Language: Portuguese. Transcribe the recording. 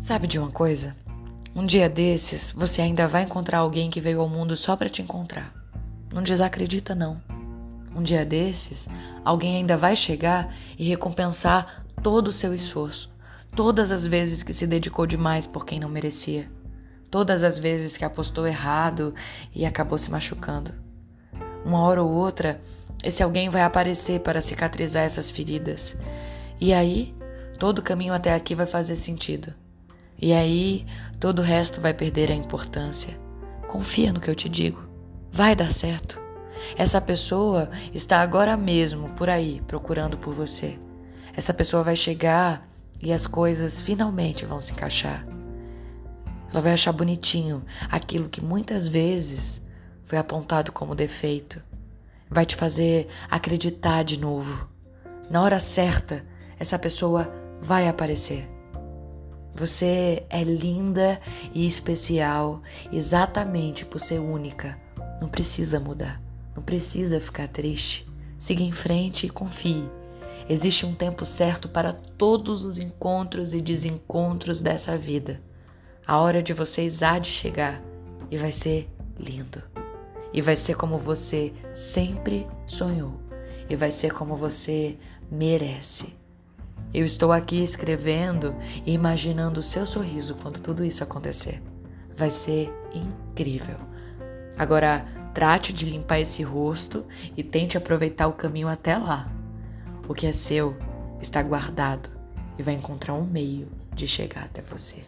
Sabe de uma coisa? Um dia desses, você ainda vai encontrar alguém que veio ao mundo só para te encontrar. Não desacredita, não. Um dia desses, alguém ainda vai chegar e recompensar todo o seu esforço, todas as vezes que se dedicou demais por quem não merecia, todas as vezes que apostou errado e acabou se machucando. Uma hora ou outra, esse alguém vai aparecer para cicatrizar essas feridas. E aí, todo o caminho até aqui vai fazer sentido. E aí, todo o resto vai perder a importância. Confia no que eu te digo. Vai dar certo. Essa pessoa está agora mesmo por aí procurando por você. Essa pessoa vai chegar e as coisas finalmente vão se encaixar. Ela vai achar bonitinho aquilo que muitas vezes foi apontado como defeito. Vai te fazer acreditar de novo. Na hora certa, essa pessoa vai aparecer. Você é linda e especial exatamente por ser única. Não precisa mudar, não precisa ficar triste. Siga em frente e confie. Existe um tempo certo para todos os encontros e desencontros dessa vida. A hora de vocês há de chegar e vai ser lindo. E vai ser como você sempre sonhou. E vai ser como você merece. Eu estou aqui escrevendo e imaginando o seu sorriso quando tudo isso acontecer. Vai ser incrível. Agora, trate de limpar esse rosto e tente aproveitar o caminho até lá. O que é seu está guardado e vai encontrar um meio de chegar até você.